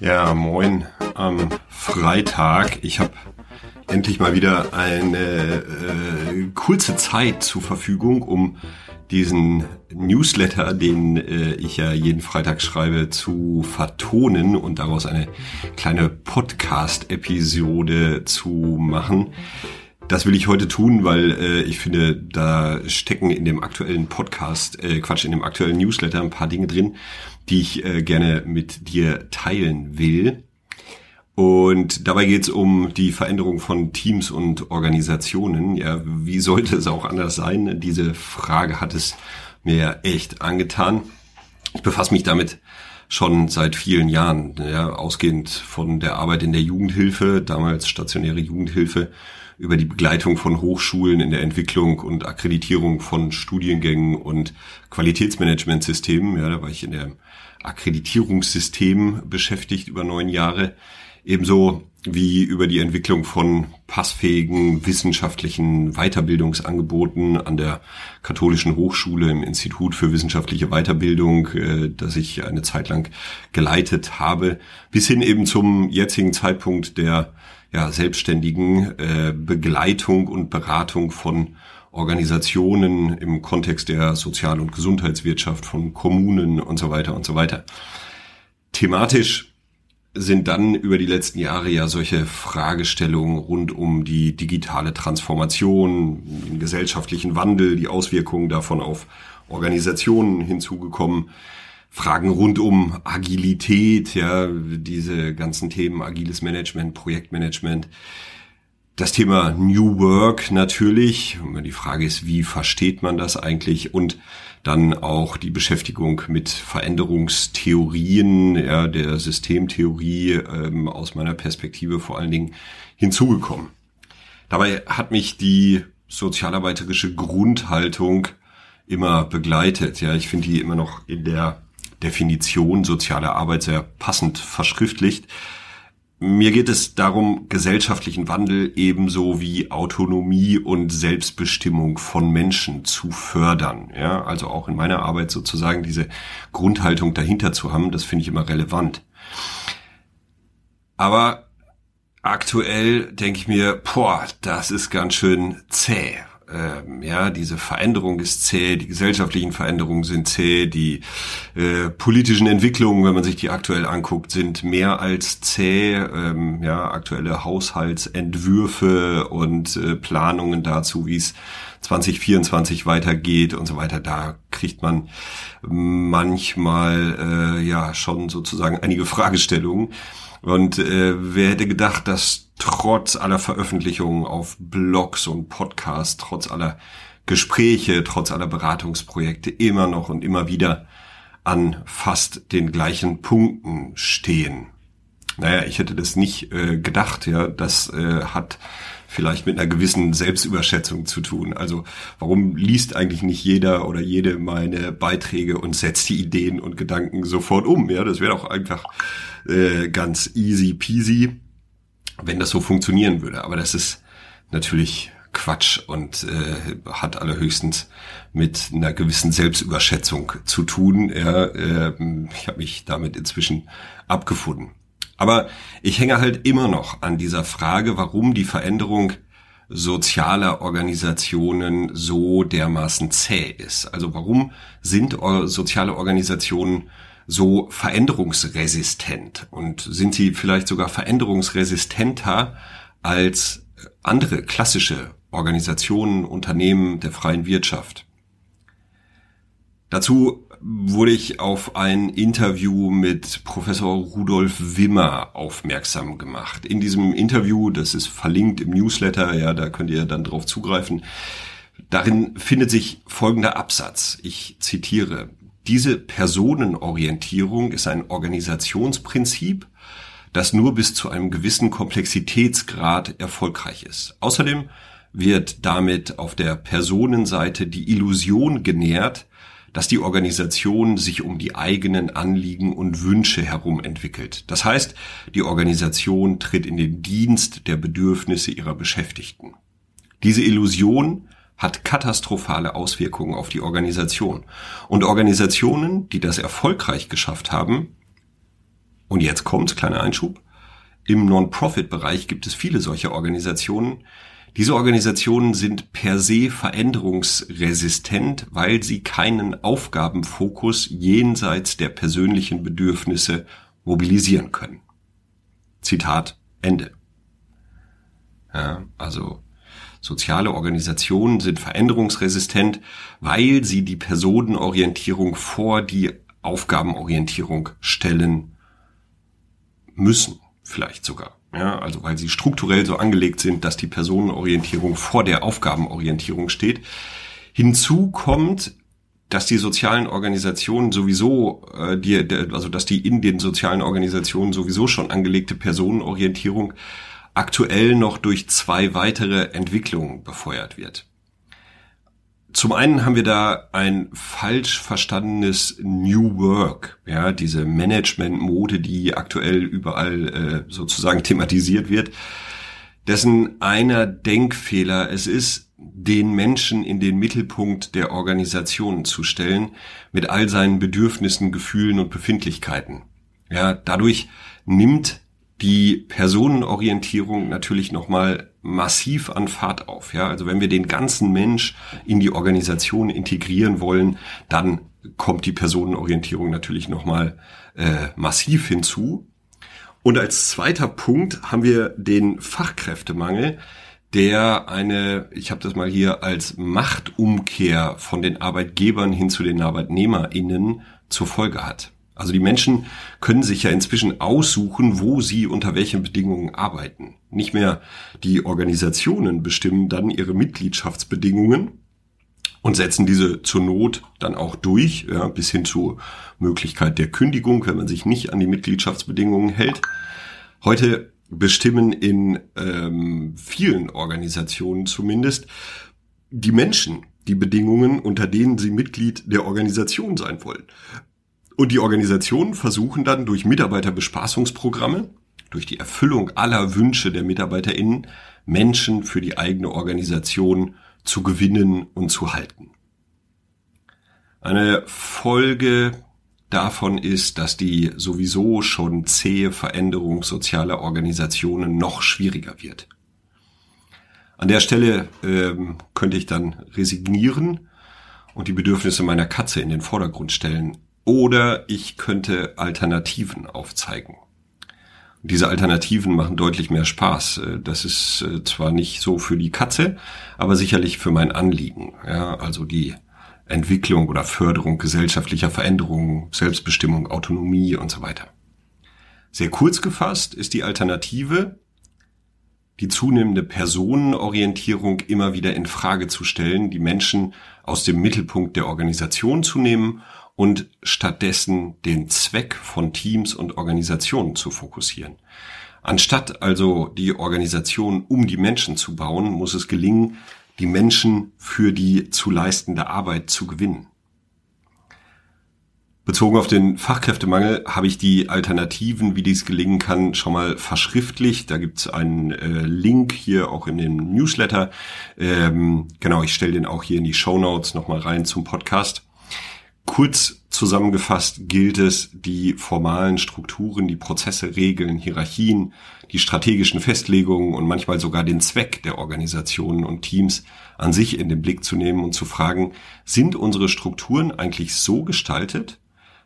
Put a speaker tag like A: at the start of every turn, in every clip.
A: Ja, moin am Freitag. Ich habe endlich mal wieder eine äh, kurze Zeit zur Verfügung, um diesen Newsletter, den äh, ich ja jeden Freitag schreibe, zu vertonen und daraus eine kleine Podcast-Episode zu machen. Das will ich heute tun, weil äh, ich finde, da stecken in dem aktuellen Podcast, äh, Quatsch, in dem aktuellen Newsletter ein paar Dinge drin, die ich äh, gerne mit dir teilen will. Und dabei geht es um die Veränderung von Teams und Organisationen. Ja, wie sollte es auch anders sein? Diese Frage hat es mir echt angetan. Ich befasse mich damit schon seit vielen Jahren, ja, ausgehend von der Arbeit in der Jugendhilfe, damals stationäre Jugendhilfe, über die Begleitung von Hochschulen in der Entwicklung und Akkreditierung von Studiengängen und Qualitätsmanagementsystemen. Ja, da war ich in der Akkreditierungssystem beschäftigt über neun Jahre. Ebenso wie über die Entwicklung von passfähigen wissenschaftlichen Weiterbildungsangeboten an der Katholischen Hochschule im Institut für wissenschaftliche Weiterbildung, äh, das ich eine Zeit lang geleitet habe, bis hin eben zum jetzigen Zeitpunkt der ja, selbstständigen äh, Begleitung und Beratung von Organisationen im Kontext der Sozial- und Gesundheitswirtschaft von Kommunen und so weiter und so weiter. Thematisch sind dann über die letzten Jahre ja solche Fragestellungen rund um die digitale Transformation, den gesellschaftlichen Wandel, die Auswirkungen davon auf Organisationen hinzugekommen. Fragen rund um Agilität, ja, diese ganzen Themen, agiles Management, Projektmanagement, das Thema New Work natürlich. Die Frage ist, wie versteht man das eigentlich? Und dann auch die Beschäftigung mit Veränderungstheorien, ja, der Systemtheorie ähm, aus meiner Perspektive vor allen Dingen hinzugekommen. Dabei hat mich die sozialarbeiterische Grundhaltung immer begleitet. Ja, ich finde die immer noch in der Definition soziale Arbeit sehr passend verschriftlicht. Mir geht es darum, gesellschaftlichen Wandel ebenso wie Autonomie und Selbstbestimmung von Menschen zu fördern. Ja, also auch in meiner Arbeit sozusagen diese Grundhaltung dahinter zu haben, das finde ich immer relevant. Aber aktuell denke ich mir, boah, das ist ganz schön zäh ähm, ja, diese Veränderung ist zäh, die gesellschaftlichen Veränderungen sind zäh, die äh, politischen Entwicklungen, wenn man sich die aktuell anguckt, sind mehr als zäh. Ähm, ja, aktuelle Haushaltsentwürfe und äh, Planungen dazu, wie es 2024 weitergeht und so weiter, da kriegt man manchmal äh, ja schon sozusagen einige Fragestellungen. Und äh, wer hätte gedacht, dass trotz aller Veröffentlichungen auf Blogs und Podcasts, trotz aller Gespräche, trotz aller Beratungsprojekte immer noch und immer wieder an fast den gleichen Punkten stehen. Naja, ich hätte das nicht äh, gedacht, ja. Das äh, hat vielleicht mit einer gewissen Selbstüberschätzung zu tun. Also warum liest eigentlich nicht jeder oder jede meine Beiträge und setzt die Ideen und Gedanken sofort um? Ja, das wäre doch einfach äh, ganz easy peasy, wenn das so funktionieren würde. Aber das ist natürlich Quatsch und äh, hat allerhöchstens mit einer gewissen Selbstüberschätzung zu tun. Ja, äh, ich habe mich damit inzwischen abgefunden. Aber ich hänge halt immer noch an dieser Frage, warum die Veränderung sozialer Organisationen so dermaßen zäh ist. Also warum sind soziale Organisationen so veränderungsresistent und sind sie vielleicht sogar veränderungsresistenter als andere klassische Organisationen, Unternehmen der freien Wirtschaft? Dazu wurde ich auf ein Interview mit Professor Rudolf Wimmer aufmerksam gemacht. In diesem Interview, das ist verlinkt im Newsletter, ja, da könnt ihr dann drauf zugreifen. Darin findet sich folgender Absatz. Ich zitiere. Diese Personenorientierung ist ein Organisationsprinzip, das nur bis zu einem gewissen Komplexitätsgrad erfolgreich ist. Außerdem wird damit auf der Personenseite die Illusion genährt, dass die Organisation sich um die eigenen Anliegen und Wünsche herum entwickelt. Das heißt, die Organisation tritt in den Dienst der Bedürfnisse ihrer Beschäftigten. Diese Illusion hat katastrophale Auswirkungen auf die Organisation. Und Organisationen, die das erfolgreich geschafft haben, Und jetzt kommt, kleiner Einschub, im Non-Profit-Bereich gibt es viele solcher Organisationen. Diese Organisationen sind per se veränderungsresistent, weil sie keinen Aufgabenfokus jenseits der persönlichen Bedürfnisse mobilisieren können. Zitat Ende. Ja, also soziale Organisationen sind veränderungsresistent, weil sie die Personenorientierung vor die Aufgabenorientierung stellen müssen, vielleicht sogar. Ja, also weil sie strukturell so angelegt sind, dass die Personenorientierung vor der Aufgabenorientierung steht. Hinzu kommt, dass die sozialen Organisationen sowieso, äh, die, also dass die in den sozialen Organisationen sowieso schon angelegte Personenorientierung aktuell noch durch zwei weitere Entwicklungen befeuert wird. Zum einen haben wir da ein falsch verstandenes New Work, ja, diese Management-Mode, die aktuell überall äh, sozusagen thematisiert wird, dessen einer Denkfehler es ist, den Menschen in den Mittelpunkt der Organisation zu stellen, mit all seinen Bedürfnissen, Gefühlen und Befindlichkeiten. Ja, dadurch nimmt die Personenorientierung natürlich nochmal massiv an Fahrt auf. Ja, also wenn wir den ganzen Mensch in die Organisation integrieren wollen, dann kommt die Personenorientierung natürlich nochmal äh, massiv hinzu. Und als zweiter Punkt haben wir den Fachkräftemangel, der eine, ich habe das mal hier als Machtumkehr von den Arbeitgebern hin zu den ArbeitnehmerInnen zur Folge hat. Also die Menschen können sich ja inzwischen aussuchen, wo sie unter welchen Bedingungen arbeiten. Nicht mehr die Organisationen bestimmen dann ihre Mitgliedschaftsbedingungen und setzen diese zur Not dann auch durch, ja, bis hin zur Möglichkeit der Kündigung, wenn man sich nicht an die Mitgliedschaftsbedingungen hält. Heute bestimmen in ähm, vielen Organisationen zumindest die Menschen die Bedingungen, unter denen sie Mitglied der Organisation sein wollen. Und die Organisationen versuchen dann durch Mitarbeiterbespaßungsprogramme, durch die Erfüllung aller Wünsche der MitarbeiterInnen, Menschen für die eigene Organisation zu gewinnen und zu halten. Eine Folge davon ist, dass die sowieso schon zähe Veränderung sozialer Organisationen noch schwieriger wird. An der Stelle ähm, könnte ich dann resignieren und die Bedürfnisse meiner Katze in den Vordergrund stellen. Oder ich könnte Alternativen aufzeigen. Diese Alternativen machen deutlich mehr Spaß. Äh, das ist äh, zwar nicht so für die Katze, aber sicherlich für mein Anliegen. Ja, also die Entwicklung oder Förderung gesellschaftlicher Veränderungen, Selbstbestimmung, Autonomie und so weiter. Sehr kurz gefasst ist die Alternative, die zunehmende Personenorientierung immer wieder in Frage zu stellen, die Menschen aus dem Mittelpunkt der Organisation zu nehmen und stattdessen den Zweck von Teams und Organisationen zu fokussieren. Anstatt also die Organisation um die Menschen zu bauen, muss es gelingen, die Menschen für die zu leistende Arbeit zu gewinnen. Bezogen auf den Fachkräftemangel habe ich die Alternativen, wie dies gelingen kann, schon mal verschriftlicht. Da gibt es einen äh, Link hier auch in dem Newsletter. Ähm, genau, ich stelle den auch hier in die Show Notes nochmal rein zum Podcast. Kurz zusammengefasst gilt es, die formalen Strukturen, die Prozesse, Regeln, Hierarchien, die strategischen Festlegungen und manchmal sogar den Zweck der Organisationen und Teams an sich in den Blick zu nehmen und zu fragen, sind unsere Strukturen eigentlich so gestaltet,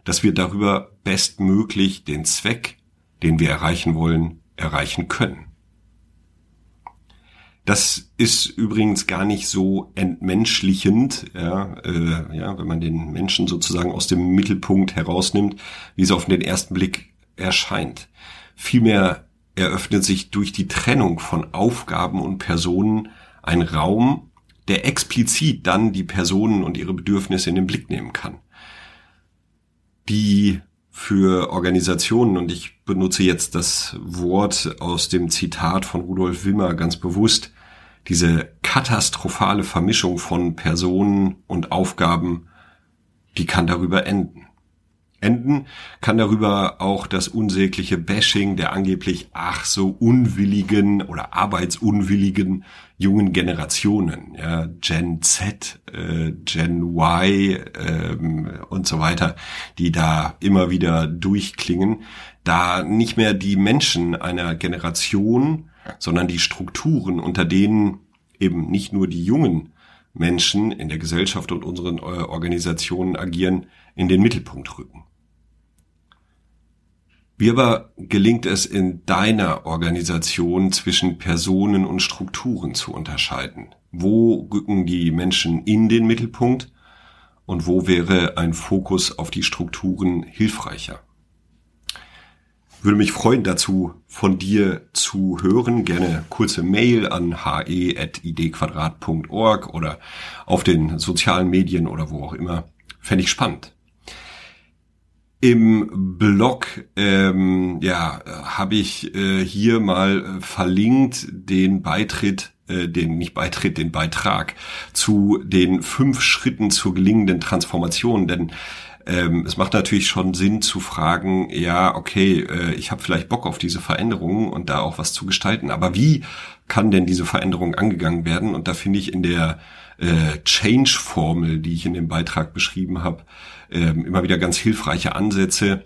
A: dass wir darüber bestmöglich den Zweck, den wir erreichen wollen, erreichen können. Das ist übrigens gar nicht so entmenschlichend, ja, äh, ja, wenn man den Menschen sozusagen aus dem Mittelpunkt herausnimmt, wie es auf den ersten Blick erscheint. Vielmehr eröffnet sich durch die Trennung von Aufgaben und Personen ein Raum, der explizit dann die Personen und ihre Bedürfnisse in den Blick nehmen kann. Die für Organisationen, und ich benutze jetzt das Wort aus dem Zitat von Rudolf Wimmer ganz bewusst, diese katastrophale Vermischung von Personen und Aufgaben, die kann darüber enden. enden, kann darüber auch das unsägliche Bashing der angeblich ach so unwilligen oder arbeitsunwilligen jungen Generationen, ja, Gen Z, äh, Gen Y ähm, und so weiter, die da immer wieder durchklingen, da nicht mehr die Menschen einer Generation, sondern die Strukturen, unter denen eben nicht nur die jungen Menschen in der Gesellschaft und unseren äh, Organisationen agieren, in den Mittelpunkt rücken. Wie aber gelingt es in deiner Organisation zwischen Personen und Strukturen zu unterscheiden? Wo rücken die Menschen in den Mittelpunkt und wo wäre ein Fokus auf die Strukturen hilfreicher? Würde mich freuen, dazu von dir zu hören. Gerne kurze Mail an he.idquadrat.org oder auf den sozialen Medien oder wo auch immer. Fände ich spannend. Im Blog ähm, ja, habe ich äh, hier mal verlinkt den Beitritt, äh, den nicht Beitritt, den Beitrag zu den fünf Schritten zur gelingenden Transformation. Denn ähm, es macht natürlich schon Sinn zu fragen, ja, okay, äh, ich habe vielleicht Bock auf diese Veränderungen und da auch was zu gestalten, aber wie kann denn diese Veränderung angegangen werden? Und da finde ich in der äh, Change-Formel, die ich in dem Beitrag beschrieben habe, äh, immer wieder ganz hilfreiche Ansätze,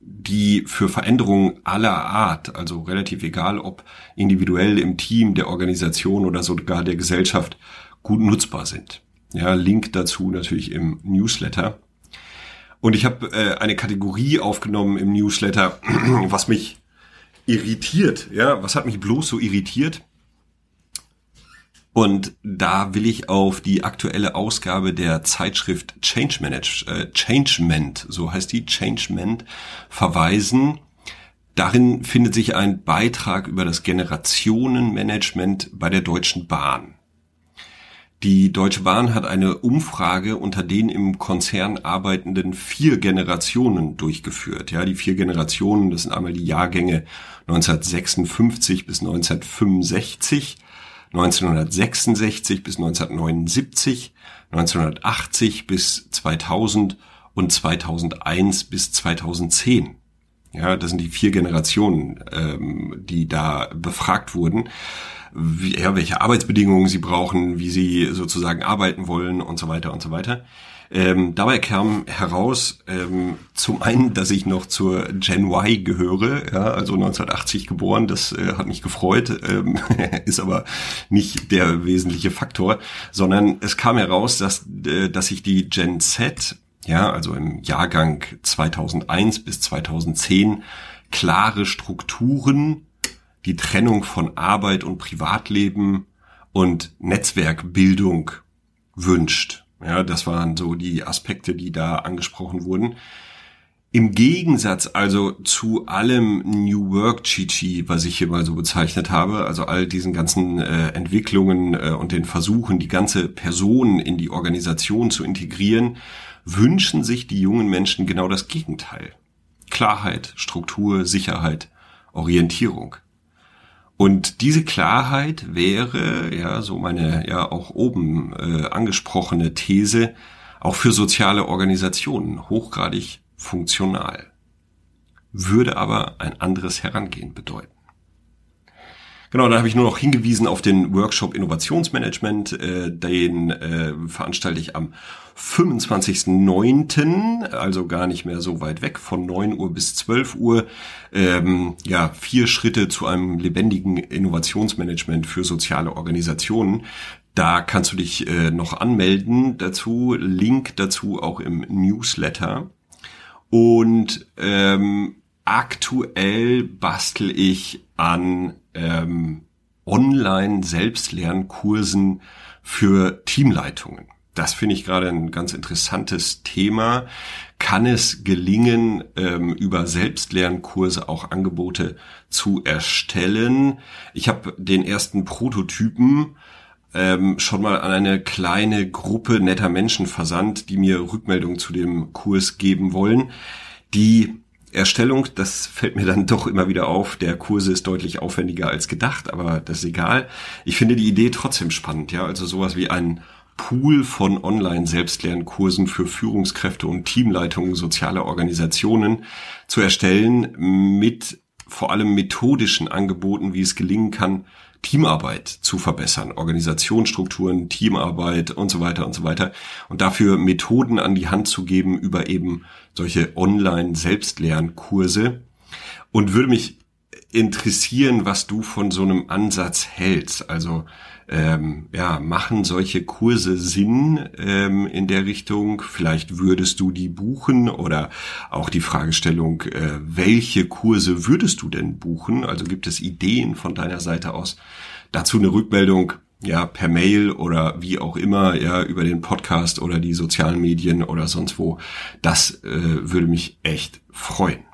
A: die für Veränderungen aller Art, also relativ egal, ob individuell im Team, der Organisation oder sogar der Gesellschaft, gut nutzbar sind. Ja, Link dazu natürlich im Newsletter. Und ich habe äh, eine Kategorie aufgenommen im Newsletter, was mich irritiert. Ja, was hat mich bloß so irritiert? Und da will ich auf die aktuelle Ausgabe der Zeitschrift Change Manage, äh, Changement, so heißt die, Changement, verweisen. Darin findet sich ein Beitrag über das Generationenmanagement bei der Deutschen Bahn. Die Deutsche Bahn hat eine Umfrage unter den im Konzern arbeitenden vier Generationen durchgeführt. Ja, die vier Generationen, das sind einmal die Jahrgänge 1956 bis 1965, 1966 bis 1979, 1980 bis 2000 und 2001 bis 2010. Ja, das sind die vier Generationen, ähm, die da befragt wurden wie, ja, welche Arbeitsbedingungen sie brauchen, wie sie sozusagen arbeiten wollen und so weiter und so weiter. Ähm, dabei kam heraus ähm, zum einen, dass ich noch zur Gen Y gehöre, ja, also 1980 geboren, das äh, hat mich gefreut, ähm, ist aber nicht der wesentliche Faktor, sondern es kam heraus, dass, äh, dass sich die Gen Z, ja, also im Jahrgang 2001 bis 2010 klare Strukturen die Trennung von Arbeit und Privatleben und Netzwerkbildung wünscht. Ja, das waren so die Aspekte, die da angesprochen wurden. Im Gegensatz also zu allem New Work Chichi, was ich hier mal so bezeichnet habe, also all diesen ganzen äh, Entwicklungen äh, und den Versuchen, die ganze Person in die Organisation zu integrieren, wünschen sich die jungen Menschen genau das Gegenteil. Klarheit, Struktur, Sicherheit, Orientierung. Und diese Klarheit wäre, ja, so meine ja auch oben äh, angesprochene These, auch für soziale Organisationen hochgradig funktional, würde aber ein anderes Herangehen bedeuten. Genau, dann habe ich nur noch hingewiesen auf den Workshop Innovationsmanagement. Äh, den äh, veranstalte ich am 25.09., also gar nicht mehr so weit weg, von 9 Uhr bis 12 Uhr. Ähm, ja, vier Schritte zu einem lebendigen Innovationsmanagement für soziale Organisationen. Da kannst du dich äh, noch anmelden dazu. Link dazu auch im Newsletter. Und ähm, aktuell bastel ich an ähm, Online-Selbstlernkursen für Teamleitungen. Das finde ich gerade ein ganz interessantes Thema. Kann es gelingen, ähm, über Selbstlernkurse auch Angebote zu erstellen? Ich habe den ersten Prototypen ähm, schon mal an eine kleine Gruppe netter Menschen versandt, die mir Rückmeldungen zu dem Kurs geben wollen. Die Erstellung, das fällt mir dann doch immer wieder auf. Der Kurse ist deutlich aufwendiger als gedacht, aber das ist egal. Ich finde die Idee trotzdem spannend, ja. Also sowas wie ein Pool von Online-Selbstlernkursen für Führungskräfte und Teamleitungen sozialer Organisationen zu erstellen mit vor allem methodischen Angeboten, wie es gelingen kann, Teamarbeit zu verbessern, Organisationsstrukturen, Teamarbeit und so weiter und so weiter. Und dafür Methoden an die Hand zu geben über eben solche Online-Selbstlernkurse. Und würde mich interessieren, was du von so einem Ansatz hältst. Also ähm, ja, machen solche Kurse Sinn ähm, in der Richtung? Vielleicht würdest du die buchen oder auch die Fragestellung, äh, welche Kurse würdest du denn buchen? Also gibt es Ideen von deiner Seite aus? Dazu eine Rückmeldung ja, per Mail oder wie auch immer, ja, über den Podcast oder die sozialen Medien oder sonst wo. Das äh, würde mich echt freuen.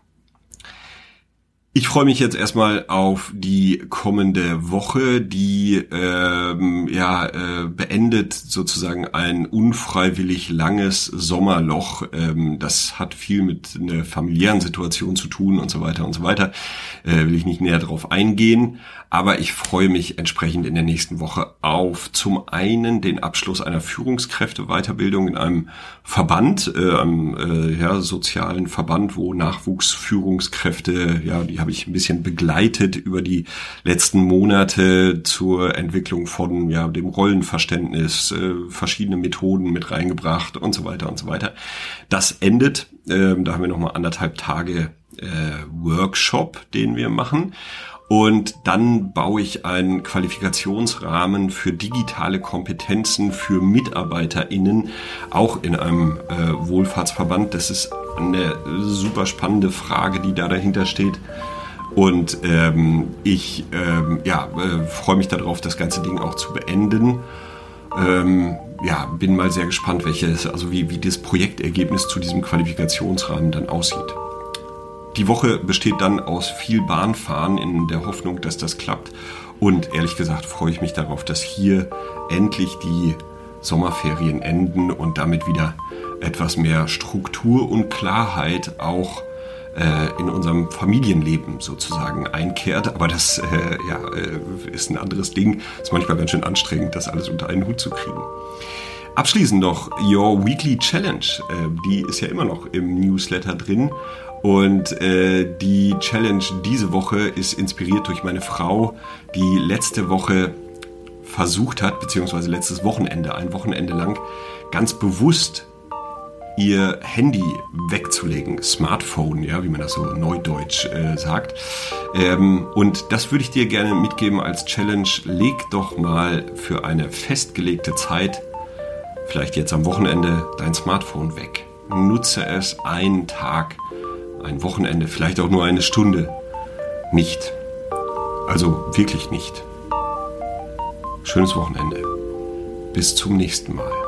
A: Ich freue mich jetzt erstmal auf die kommende Woche, die ähm, ja äh, beendet sozusagen ein unfreiwillig langes Sommerloch. Ähm, das hat viel mit einer familiären Situation zu tun und so weiter und so weiter. Äh, will ich nicht näher darauf eingehen. Aber ich freue mich entsprechend in der nächsten Woche auf zum einen den Abschluss einer Führungskräfte-Weiterbildung in einem Verband, äh, einem äh, ja, sozialen Verband, wo Nachwuchsführungskräfte, ja, die habe ich ein bisschen begleitet über die letzten Monate zur Entwicklung von ja, dem Rollenverständnis, äh, verschiedene Methoden mit reingebracht und so weiter und so weiter. Das endet, äh, da haben wir nochmal anderthalb Tage äh, Workshop, den wir machen. Und dann baue ich einen Qualifikationsrahmen für digitale Kompetenzen für MitarbeiterInnen, auch in einem äh, Wohlfahrtsverband. Das ist eine super spannende Frage, die da dahinter steht. Und ähm, ich ähm, ja, äh, freue mich darauf, das ganze Ding auch zu beenden. Ähm, ja, bin mal sehr gespannt, welches, also wie, wie das Projektergebnis zu diesem Qualifikationsrahmen dann aussieht. Die Woche besteht dann aus viel Bahnfahren in der Hoffnung, dass das klappt. Und ehrlich gesagt freue ich mich darauf, dass hier endlich die Sommerferien enden und damit wieder etwas mehr Struktur und Klarheit auch äh, in unserem Familienleben sozusagen einkehrt. Aber das äh, ja, äh, ist ein anderes Ding. Ist manchmal ganz schön anstrengend, das alles unter einen Hut zu kriegen. Abschließend noch Your Weekly Challenge. Äh, die ist ja immer noch im Newsletter drin. Und äh, die Challenge diese Woche ist inspiriert durch meine Frau, die letzte Woche versucht hat, beziehungsweise letztes Wochenende, ein Wochenende lang, ganz bewusst ihr Handy wegzulegen, Smartphone, ja, wie man das so neudeutsch äh, sagt. Ähm, und das würde ich dir gerne mitgeben als Challenge. Leg doch mal für eine festgelegte Zeit, vielleicht jetzt am Wochenende, dein Smartphone weg. Nutze es einen Tag ein Wochenende, vielleicht auch nur eine Stunde. Nicht. Also wirklich nicht. Schönes Wochenende. Bis zum nächsten Mal.